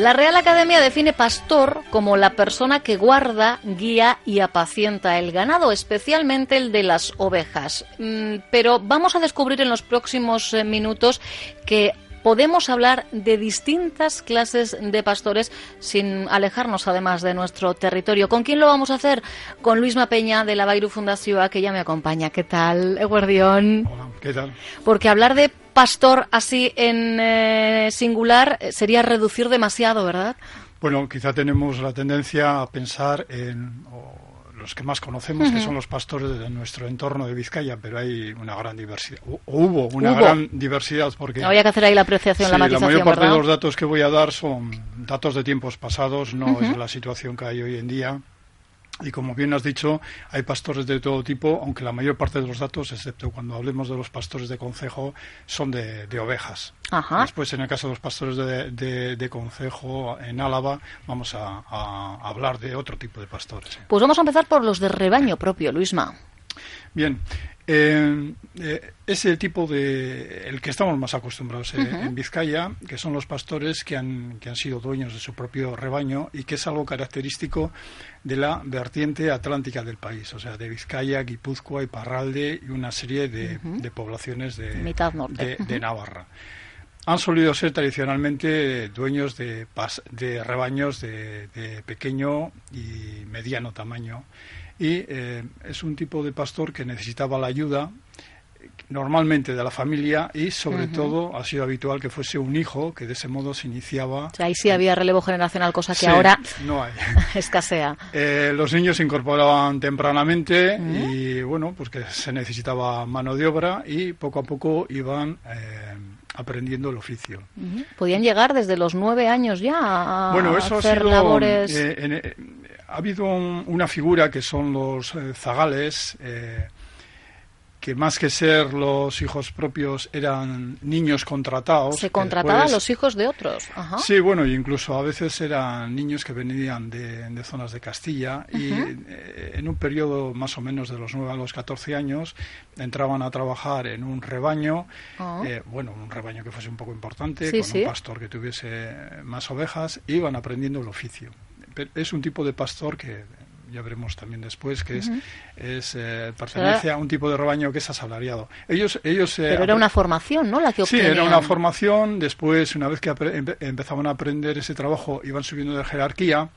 La Real Academia define pastor como la persona que guarda, guía y apacienta el ganado, especialmente el de las ovejas. Mm, pero vamos a descubrir en los próximos eh, minutos que podemos hablar de distintas clases de pastores sin alejarnos además de nuestro territorio. ¿Con quién lo vamos a hacer? Con Luisma Peña de la Bairu Fundación, que ya me acompaña. ¿Qué tal, Eguardión? Hola, ¿qué tal? Porque hablar de pastor así en eh, singular sería reducir demasiado, ¿verdad? Bueno, quizá tenemos la tendencia a pensar en los que más conocemos, que son los pastores de nuestro entorno de Vizcaya, pero hay una gran diversidad. O, hubo una gran diversidad porque... Había que hacer ahí la apreciación, la matización, La mayor parte de los datos que voy a dar son datos de tiempos pasados, no es la situación que hay hoy en día. Y como bien has dicho, hay pastores de todo tipo, aunque la mayor parte de los datos, excepto cuando hablemos de los pastores de concejo, son de, ovejas. Después, en el caso de los pastores de, de, concejo en Álava, vamos a, hablar de otro tipo de pastores. Pues vamos a empezar por los de rebaño propio, Luisma. Bien, eh, eh, es el tipo de el que estamos más acostumbrados eh, en Vizcaya, que son los pastores que han, que han sido dueños de su propio rebaño y que es algo característico de la vertiente atlántica del país, o sea, de Vizcaya, Guipúzcoa y Parralde y una serie de, poblaciones de, de, Navarra. Han solido ser tradicionalmente dueños de, de rebaños de pequeño y mediano tamaño y eh, es un tipo de pastor que necesitaba la ayuda normalmente de la familia y sobre todo ha sido habitual que fuese un hijo que de ese modo se iniciaba. ahí sí había relevo generacional, cosa que ahora no hay. escasea. Eh, los niños se incorporaban tempranamente y bueno, pues que se necesitaba mano de obra y poco a poco iban eh, aprendiendo el oficio. Podían llegar desde los nueve años ya a bueno, eso hacer ha sido, labores ha habido una figura que son los eh, zagales, eh, que más que ser los hijos propios eran niños contratados. Se contrataban los hijos de otros. Sí, bueno, incluso a veces eran niños que venían de, zonas de Castilla y eh, en un periodo más o menos de los 9 a los 14 años entraban a trabajar en un rebaño, ah. bueno, un rebaño que fuese un poco importante, con un pastor que tuviese más ovejas, e iban aprendiendo el oficio es un tipo de pastor que ya veremos también después que es, es eh, pertenece a un tipo de rebaño que es asalariado. Ellos, ellos eh, Pero era una formación, ¿no? La que Sí, era una formación. Después, una vez que empezaban a aprender ese trabajo, iban subiendo de jerarquía.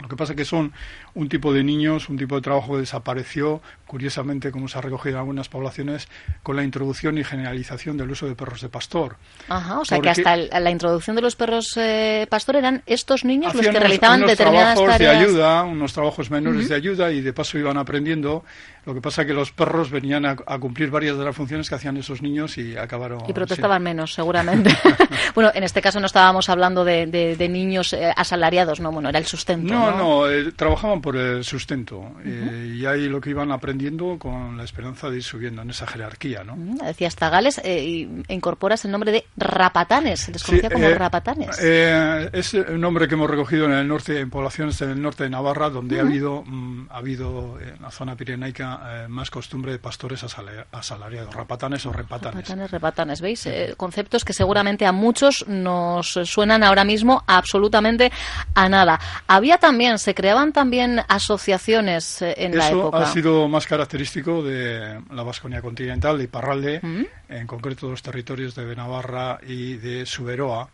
Lo que pasa es que son un tipo de niños, un tipo de trabajo que desapareció, curiosamente, como se ha recogido en algunas poblaciones, con la introducción y generalización del uso de perros de pastor. Ajá, o sea que hasta la introducción de los perros eh, pastor eran estos niños los que realizaban unos determinadas trabajos de ayuda, unos trabajos menores de ayuda y de paso iban aprendiendo. Lo que pasa es que los perros venían a, cumplir varias de las funciones que hacían esos niños y acabaron... Y protestaban menos, seguramente. bueno, en este caso no estábamos hablando de, niños eh, asalariados, no, bueno, era el sustento. No, no, eh, trabajaban por el sustento eh, y ahí lo que iban aprendiendo con la esperanza de ir subiendo en esa jerarquía, ¿no? Decías Tagales, e incorporas el nombre de rapatanes, se les conocía como rapatanes. es un nombre que hemos recogido en el norte, en poblaciones en el norte de Navarra, donde ha habido, mm, ha habido en la zona pirenaica eh, más costumbre de pastores asalariados, rapatanes o repatanes. Rapatanes, repatanes, ¿veis? Eh, conceptos que seguramente a muchos nos suenan ahora mismo absolutamente a nada. Había también, se creaban también asociaciones eh, en la época. ha sido más característico de la Vasconia continental, de Iparralde, mm. en concreto los territorios de Navarra y de Suberoa.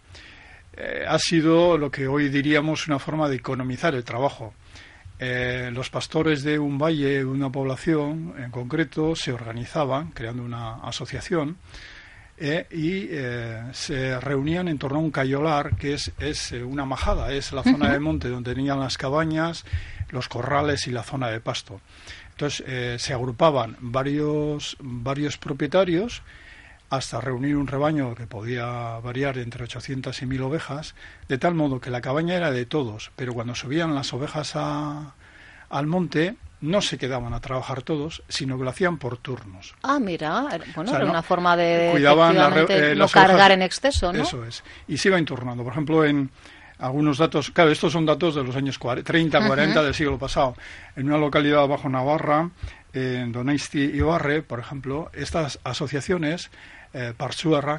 ha sido lo que hoy diríamos una forma de economizar el trabajo eh, los pastores de un valle, una población en concreto, se organizaban creando una asociación eh, y eh, se reunían en torno a un cayolar que es, es una majada, es la zona de monte donde tenían las cabañas, los corrales y la zona de pasto. Entonces se agrupaban varios, varios propietarios hasta reunir un rebaño que podía variar entre 800 y 1000 ovejas, de tal modo que la cabaña era de todos, pero cuando subían las ovejas al monte no se quedaban a trabajar todos, sino que lo hacían por turnos. Ah, mira, bueno, era una forma de cuidaban eh, no cargar en exceso, ¿no? Eso es. Y se iban turnando. Por ejemplo, en algunos datos, claro, estos son datos de los años 30, 40 del siglo pasado. En una localidad bajo Navarra, en Donaisti y Barre, por ejemplo, estas asociaciones, eh,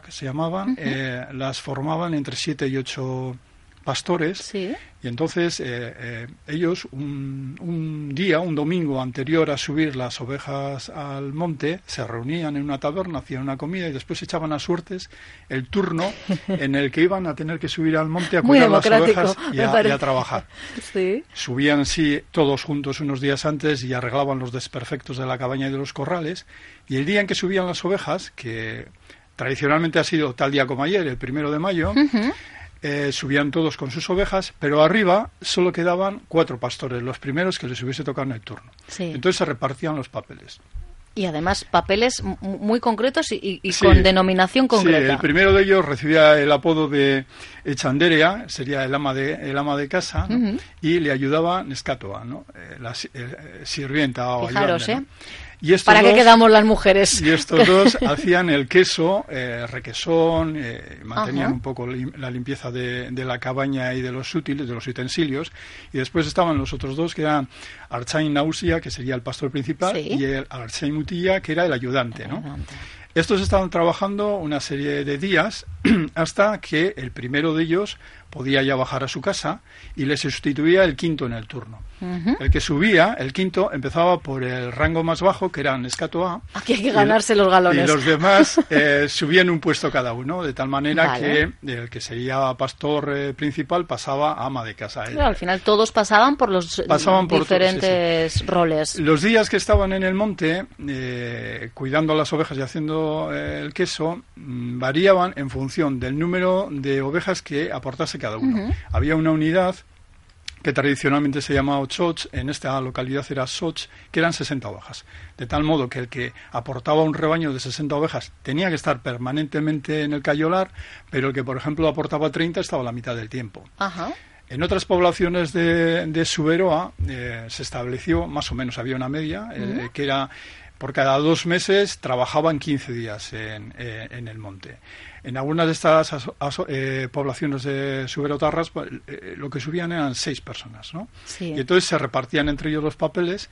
se llamaban, eh, las formaban entre siete y ocho pastores y entonces eh, eh, ellos un, un, día, un domingo anterior a subir las ovejas al monte, se reunían en una taberna, hacían una comida y después echaban a suertes el turno en el que iban a tener que subir al monte a cuidar las ovejas y a, trabajar. Subían sí todos juntos unos días antes y arreglaban los desperfectos de la cabaña y de los corrales y el día en que subían las ovejas, que tradicionalmente ha sido tal día como ayer, el primero de mayo, eh, subían todos con sus ovejas, pero arriba solo quedaban cuatro pastores, los primeros que les hubiese tocado en el turno. Entonces se repartían los papeles. Y además papeles muy concretos y, con denominación concreta. Sí, el primero de ellos recibía el apodo de Echanderea, sería el ama de, el ama de casa, y le ayudaba Nescatoa, ¿no? Eh, la eh, sirvienta o Fijaros, ¿eh? ¿Para qué quedamos las mujeres? Y estos dos hacían el queso, eh, requesón, eh, mantenían un poco la limpieza de, la cabaña y de los útiles, de los utensilios. Y después estaban los otros dos, que eran Archain Nausia, que sería el pastor principal, y el Archain Mutilla, que era el ayudante, ¿no? Estos estaban trabajando una serie de días hasta que el primero de ellos podía ya bajar a su casa y le sustituía el quinto en el turno. El que subía, el quinto, empezaba por el rango más bajo, que era Nescato A. Aquí hay que ganarse los galones. Y los demás eh, subían un puesto cada uno, de tal manera que el que sería pastor eh, principal pasaba a ama de casa. al final todos pasaban por los diferentes roles. Los días que estaban en el monte, eh, cuidando las ovejas y haciendo el queso, mm, variaban en función del número de ovejas que aportase cada uno. Había una unidad que tradicionalmente se llamaba Ochoch, en esta localidad era Soch, que eran 60 ovejas. De tal modo que el que aportaba un rebaño de 60 ovejas tenía que estar permanentemente en el cayolar, pero el que, por ejemplo, aportaba 30 estaba a la mitad del tiempo. En otras poblaciones de, de Suberoa eh, se estableció, más o menos había una media, eh, que era por cada dos meses trabajaban 15 días en, eh, en el monte. En algunas de estas eh, poblaciones de suberotarras pues, eh, lo que subían eran seis personas, ¿no? Y entonces se repartían entre ellos los papeles.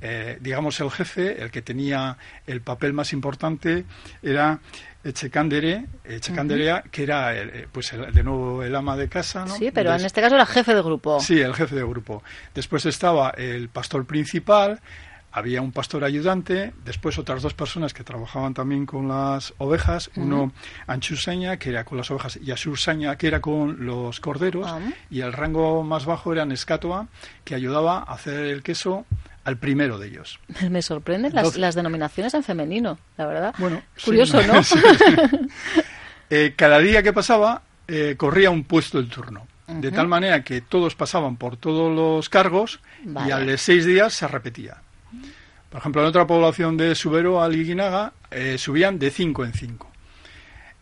Eh, digamos, el jefe, el que tenía el papel más importante, era Echecandere, Echecanderea, que era pues de nuevo el ama de casa. ¿no? Sí, pero en este caso era jefe de grupo. Sí, el jefe de grupo. Después estaba el pastor principal, había un pastor ayudante, después otras dos personas que trabajaban también con las ovejas, uno Anchusaña, que era con las ovejas, y Asursaña, que era con los corderos, y el rango más bajo era Nescatoa, que ayudaba a hacer el queso al primero de ellos. Me sorprenden las, denominaciones en femenino, la verdad. Bueno, curioso, ¿no? Eh, cada día que pasaba eh, corría un puesto el turno. De tal manera que todos pasaban por todos los cargos y al de seis días se repetía. Por ejemplo, en otra población de Subero a Liguinaga eh, subían de 5 en 5.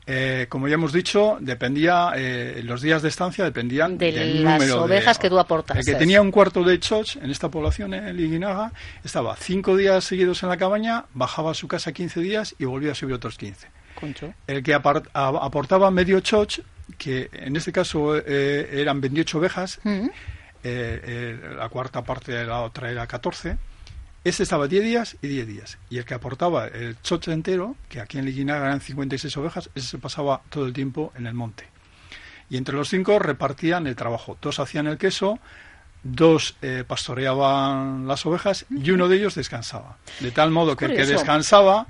Eh, como ya hemos dicho, dependía, eh, los días de estancia dependían de del las ovejas que tú aportas. El que tenía un cuarto de choch en esta población, en Liguinaga, estaba cinco días seguidos en la cabaña, bajaba a su casa 15 días y volvía a subir otros 15. El que aportaba medio choch, que en este caso eran 28 ovejas, mm. la cuarta parte de la otra era 14, ese estaba 10 días y 10 días. Y el que aportaba el choche entero, que aquí en Liguinaga eran 56 ovejas, ese se pasaba todo el tiempo en el monte. Y entre los cinco repartían el trabajo. Dos hacían el queso, dos eh, pastoreaban las ovejas y uno de ellos descansaba. De tal modo que el que descansaba,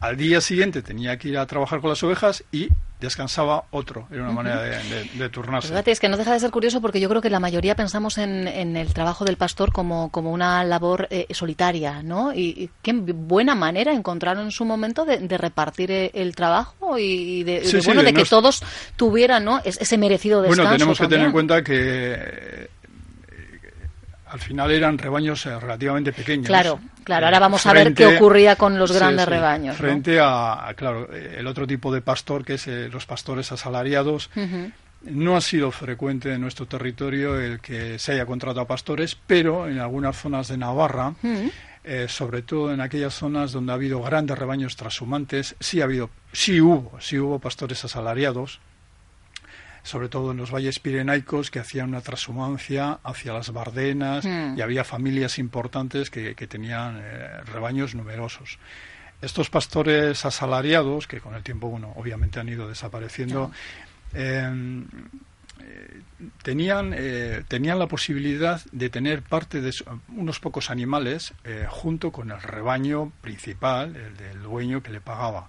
al día siguiente tenía que ir a trabajar con las ovejas y descansaba otro, era una manera de, turnarse. es que no deja de ser curioso porque yo creo que la mayoría pensamos en, el trabajo del pastor como, como una labor eh, solitaria, ¿no? Y, qué buena manera encontraron en su momento de, repartir eh, el trabajo y de, bueno, de que todos tuvieran ¿no? ese merecido descanso. Bueno, tenemos que tener en cuenta que al final eran rebaños eh, relativamente pequeños. Claro, claro. Ahora vamos a ver qué ocurría con los grandes rebaños. Frente a, claro, el otro tipo de pastor, que es eh, los pastores asalariados, no ha sido frecuente en nuestro territorio el que se haya contratado a pastores, pero en algunas zonas de Navarra, eh, sobre todo en aquellas zonas donde ha habido grandes rebaños trashumantes, sí ha habido, sí hubo, sí hubo pastores asalariados, sobre todo en los valles pirenaicos, que hacían una transhumancia hacia las Bardenas mm. y había familias importantes que, tenían eh, rebaños numerosos. Estos pastores asalariados, que con el tiempo, bueno, obviamente han ido desapareciendo, Em, eh, tenían, eh, tenían la posibilidad de tener parte de unos pocos animales eh, junto con el rebaño principal, el del dueño que le pagaba.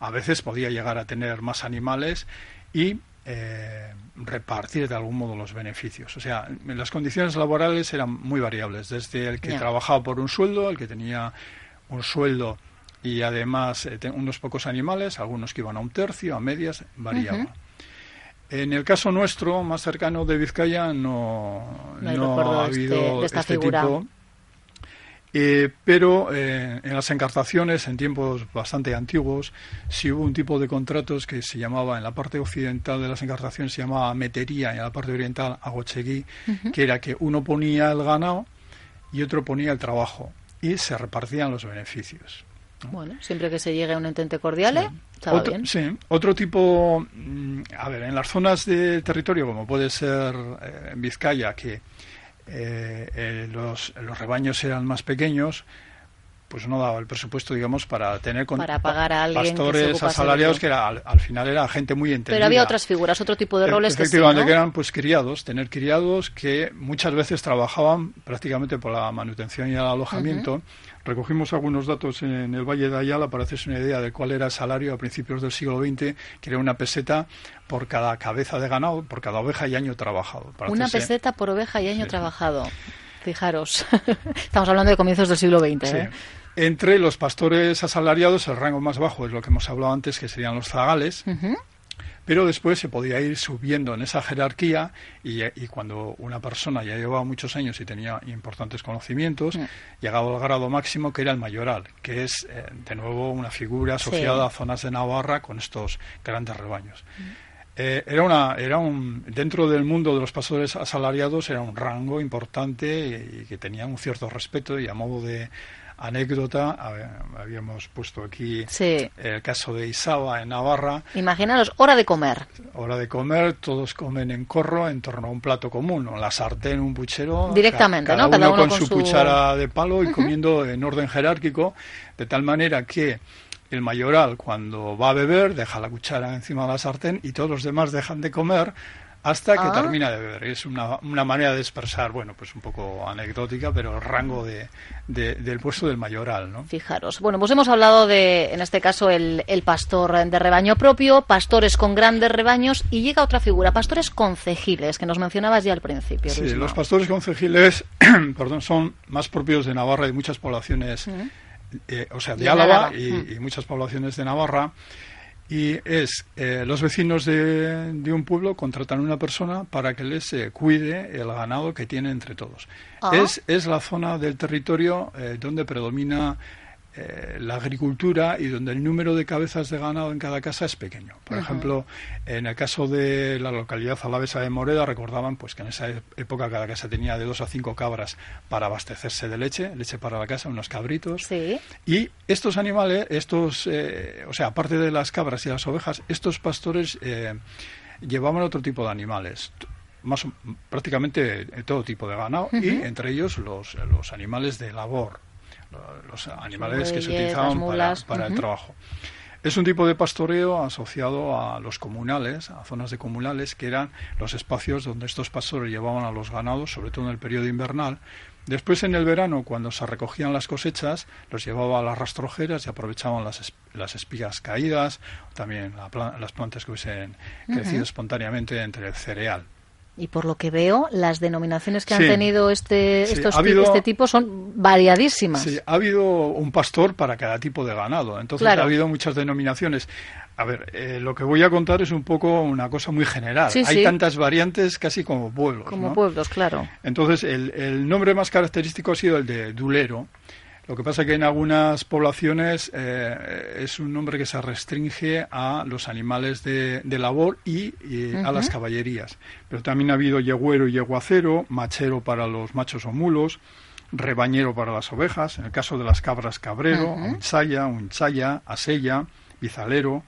A veces podía llegar a tener más animales y repartir de algún modo los beneficios. O sea, las condiciones laborales eran muy variables, desde el que trabajaba por un sueldo, el que tenía un sueldo y además unos pocos animales, algunos que iban a un tercio, a medias, variaba. En el caso nuestro, más cercano de Vizcaya, no, no, ha este- habido este, tipo. Eh, pero eh, en las encartaciones, en tiempos bastante antiguos, sí hubo un tipo de contratos que se llamaba, en la parte occidental de las encartaciones se llamaba metería, y en la parte oriental agochegui, que era que uno ponía el ganado y otro ponía el trabajo, y se repartían los beneficios. Bueno, siempre que se llegue a un entente cordial, ¿eh? otro, Sí, otro tipo, mm, a ver, en las zonas de territorio, como puede ser eh, en Vizcaya, que eh, los, los rebaños eran más pequeños, pues no daba el presupuesto, digamos, para tener con para pagar a pastores asalariados, que era, al, final era gente muy entendida. Pero había otras figuras, otro tipo de e, roles Efectivamente, que, que eran pues criados, tener criados que muchas veces trabajaban prácticamente por la manutención y el alojamiento. Recogimos algunos datos en el Valle de Ayala para hacerse una idea de cuál era el salario a principios del siglo XX, que era una peseta por cada cabeza de ganado, por cada oveja y año trabajado. una peseta por oveja y año trabajado. Fijaros, estamos hablando de comienzos del siglo XX. ¿eh? Entre los pastores asalariados, el rango más bajo es lo que hemos hablado antes, que serían los zagales. Pero después se podía ir subiendo en esa jerarquía y, cuando una persona ya llevaba muchos años y tenía importantes conocimientos, llegaba al grado máximo que era el mayoral, que es eh, de nuevo una figura asociada a zonas de Navarra con estos grandes rebaños. Eh, era una, era un, dentro del mundo de los pastores asalariados era un rango importante y que tenía un cierto respeto y a modo de anécdota, habíamos puesto aquí el caso de Isaba en Navarra. Imaginaros, hora de comer. Hora de comer, todos comen en corro en torno a un plato común, la sartén, un puchero. Directamente, cada, ¿no? Cada uno, con, su, cuchara de palo y comiendo en orden jerárquico, de tal manera que el mayoral cuando va a beber deja la cuchara encima de la sartén y todos los demás dejan de comer hasta que ah. termina de beber. Es una, una, manera de expresar, bueno, pues un poco anecdótica, pero el rango de, del puesto del mayoral, ¿no? Fijaros. Bueno, pues hemos hablado de, en este caso, el, el pastor de rebaño propio, pastores con grandes rebaños, y llega otra figura, pastores concejiles, que nos mencionabas ya al principio. Sí, los pastores concejiles, perdón, son más propios de Navarra y muchas poblaciones, eh, o sea, de, Álava, y muchas poblaciones de Navarra y es eh, los vecinos de, de, un pueblo contratan a una persona para que les eh, cuide el ganado que tiene entre todos. Ah. Es, es la zona del territorio eh, donde predomina eh, la agricultura y donde el número de cabezas de ganado en cada casa es pequeño. Por ejemplo, en el caso de la localidad alavesa de Moreda, recordaban pues que en esa época cada casa tenía de dos a cinco cabras para abastecerse de leche, leche para la casa, unos cabritos. Y estos animales, estos, eh, o sea, aparte de las cabras y las ovejas, estos pastores eh, llevaban otro tipo de animales más prácticamente todo tipo de ganado y entre ellos los, los animales de labor los animales que se utilizaban para, el trabajo. Es un tipo de pastoreo asociado a los comunales, a zonas de comunales, que eran los espacios donde estos pastores llevaban a los ganados, sobre todo en el periodo invernal. Después, en el verano, cuando se recogían las cosechas, los llevaba a las rastrojeras y aprovechaban las, las espigas caídas, también las plantas que hubiesen crecido espontáneamente entre el cereal. Y por lo que veo, las denominaciones que han tenido este, estos, este tipo son variadísimas. Sí, ha habido un pastor para cada tipo de ganado. Entonces ha habido muchas denominaciones. A ver, eh, lo que voy a contar es un poco una cosa muy general. Hay tantas variantes casi como pueblos. Como pueblos, claro. Entonces, el, el nombre más característico ha sido el de Dulero. Lo que pasa es que en algunas poblaciones eh, es un nombre que se restringe a los animales de, labor y, a las caballerías. Pero también ha habido yegüero y yeguacero, machero para los machos o mulos, rebañero para las ovejas, en el caso de las cabras cabrero, uh unchaya, asella, bizalero,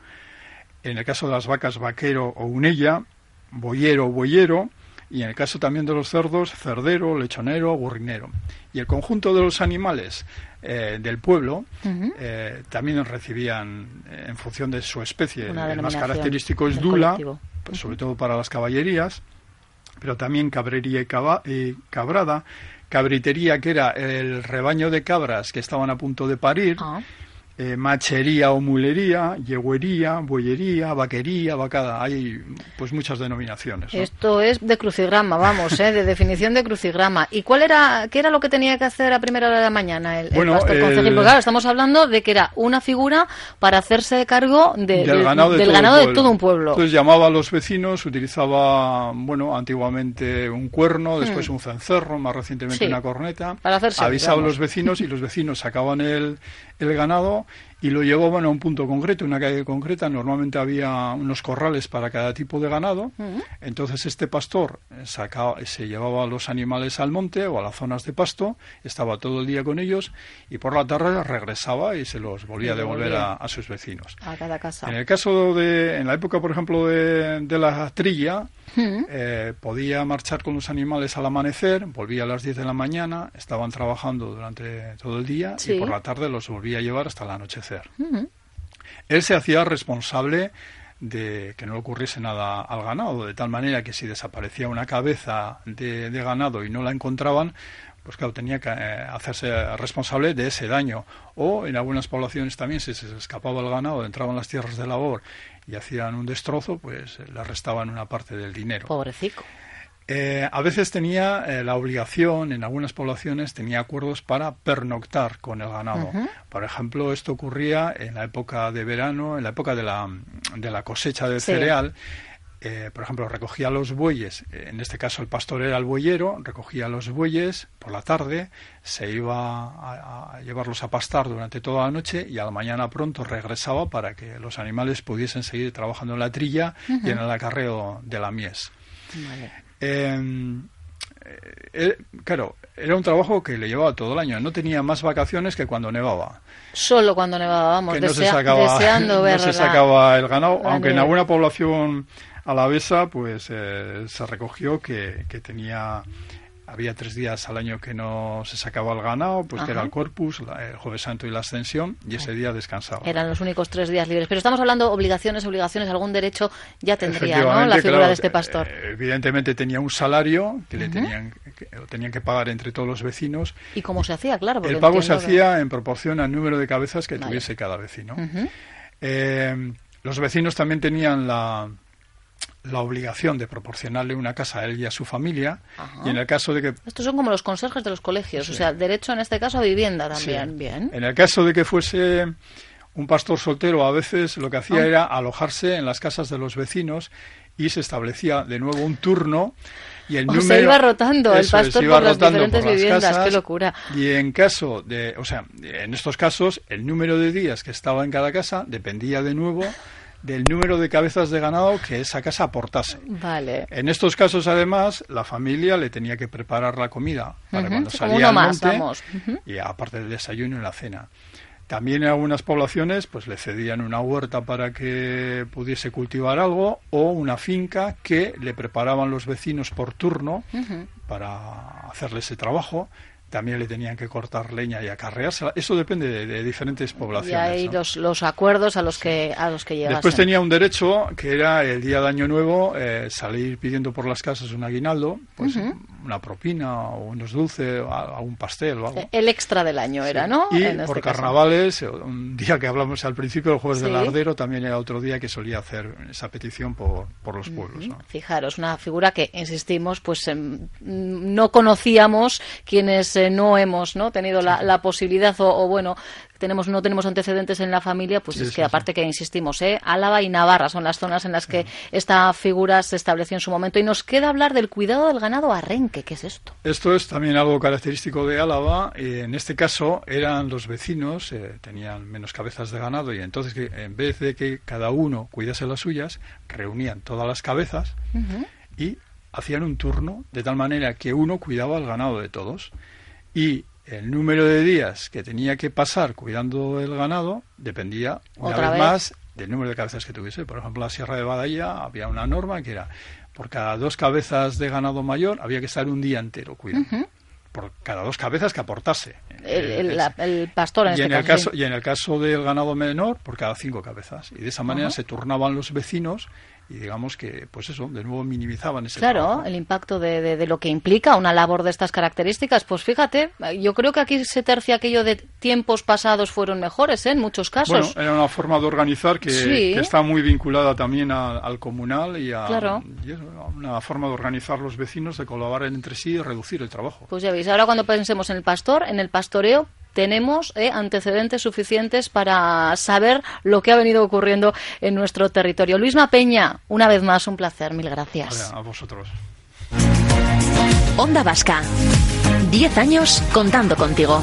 en el caso de las vacas vaquero o unella, boyero o boyero, y en el caso también de los cerdos, cerdero, lechonero, burrinero. Y el conjunto de los animales eh, del pueblo eh, también recibían, eh, en función de su especie, el más característico es dula, pues, sobre todo para las caballerías, pero también cabrería y, cabrada, cabritería, que era el rebaño de cabras que estaban a punto de parir, ah. Eh, machería o mulería, yegüería, buellería, vaquería, vacada. Hay pues muchas denominaciones. Esto es de crucigrama, vamos, ¿eh? de definición de crucigrama. ¿Y cuál era, qué era lo que tenía que hacer a primera hora de la mañana el, bueno, pastor concejil? Porque claro, estamos hablando de que era una figura para hacerse cargo del ganado, de, ganado de, todo un pueblo. Entonces llamaba a los vecinos, utilizaba, bueno, antiguamente un cuerno, después mm. un cencerro, más recientemente una corneta. Para hacerse, avisaba a los vecinos y los vecinos sacaban el, el ganado y lo llevaban a un punto concreto, una calle concreta. Normalmente había unos corrales para cada tipo de ganado. Entonces este pastor sacaba, se llevaba a los animales al monte o a las zonas de pasto, estaba todo el día con ellos y por la tarde regresaba y se los volvía a devolver a, sus vecinos. A cada casa. En el caso de, en la época, por ejemplo, de, de la trilla, eh, podía marchar con los animales al amanecer, volvía a las 10 de la mañana, estaban trabajando durante todo el día y por la tarde los volvía a llevar hasta el anochecer. Él se hacía responsable de que no le ocurriese nada al ganado, de tal manera que si desaparecía una cabeza de, ganado y no la encontraban, pues claro, tenía que eh, hacerse responsable de ese daño. O en algunas poblaciones también, si se escapaba el ganado, entraban las tierras de labor y hacían un destrozo, pues le restaban una parte del dinero. Pobrecico. Eh, a veces tenía eh, la obligación, en algunas poblaciones, tenía acuerdos para pernoctar con el ganado. Por ejemplo, esto ocurría en la época de verano, en la época de la, de la cosecha de cereal. Eh, por ejemplo, recogía los bueyes, en este caso el pastor era el bueyero, recogía los bueyes por la tarde, se iba a, llevarlos a pastar durante toda la noche y a la mañana pronto regresaba para que los animales pudiesen seguir trabajando en la trilla y en el acarreo de la mies. Eh, claro, era un trabajo que le llevaba todo el año. No tenía más vacaciones que cuando nevaba. Solo cuando nevaba, vamos, no se deseando ver no se sacaba el ganado, aunque en alguna población alavesa pues eh, se recogió que, que tenía había tres días al año que no se sacaba el ganado, pues que era el Corpus, el Jueves Santo y la Ascensión, y ese día descansaba. Eran los únicos tres días libres. Pero estamos hablando obligaciones, obligaciones, algún derecho ya tendría, ¿no? La figura de este pastor. Eh, evidentemente tenía un salario que le tenían que, tenían que pagar entre todos los vecinos. ¿Y cómo se hacía? Claro. El pago se hacía en proporción al número de cabezas que tuviese cada vecino. Eh, los vecinos también tenían la la obligación de proporcionarle una casa a él y a su familia y en el caso de que estos son como los conserjes de los colegios o sea derecho en este caso a vivienda también. Bien. En el caso de que fuese un pastor soltero a veces lo que hacía ah. era alojarse en las casas de los vecinos y se establecía de nuevo un turno y el número, se iba rotando el pastor por las diferentes viviendas, qué locura. Y en caso de, o sea, en estos casos, el número de días que estaba en cada casa dependía de nuevo del número de cabezas de ganado que esa casa aportase. Vale. En estos casos, además, la familia le tenía que preparar la comida para cuando salía al monte y aparte del desayuno y la cena. También en algunas poblaciones pues le cedían una huerta para que pudiese cultivar algo o una finca que le preparaban los vecinos por turno para hacerle ese trabajo también le tenían que cortar leña y acarreársela. Eso depende de, diferentes poblaciones. Y hay los, acuerdos a los que a los que Después tenía un derecho que era el día de Año Nuevo eh, salir pidiendo por las casas un aguinaldo, pues una propina o unos dulces, o algún pastel o algo. El extra del año era, ¿no? Y por este carnavales, un día que hablamos al principio, el jueves del Ardero, también era otro día que solía hacer esa petición por, por los pueblos. Fijaros, una figura que, insistimos, pues em, no conocíamos quienes eh, no hemos no tenido la, la posibilidad o, bueno tenemos no tenemos antecedentes en la familia, pues es que aparte que insistimos, ¿eh? Álava y Navarra son las zonas en las que esta figura se estableció en su momento. Y nos queda hablar del cuidado del ganado a arranque. ¿Qué es esto? Esto es también algo característico de Álava. en este caso eran los vecinos, eh, tenían menos cabezas de ganado y entonces que en vez de que cada uno cuidase las suyas, reunían todas las cabezas y hacían un turno de tal manera que uno cuidaba el ganado de todos. Y el número de días que tenía que pasar cuidando el ganado dependía una vez, más del número de cabezas que tuviese. Por ejemplo, en la Sierra de Badalla había una norma que era por cada dos cabezas de ganado mayor había que estar un día entero cuidando. Por cada dos cabezas que aportase. El, pastor en y este en el caso, Y en el caso del ganado menor, por cada cinco cabezas. Y de esa manera se turnaban los vecinos y digamos que, pues eso, de nuevo minimizaban ese Claro, el impacto de, de, lo que implica una labor de estas características. Pues fíjate, yo creo que aquí se tercia aquello de tiempos pasados fueron mejores, ¿eh? en muchos casos. Bueno, era una forma de organizar que, está muy vinculada también al comunal y a una forma de organizar los vecinos, de colaborar entre sí y reducir el trabajo. Pues ya veis, ahora cuando pensemos en el pastor, en el pastoreo, tenemos eh, antecedentes suficientes para saber lo que ha venido ocurriendo en nuestro territorio. Luisma Peña, una vez más, un placer. Mil gracias. a vosotros. Onda Vasca. Diez años contando contigo.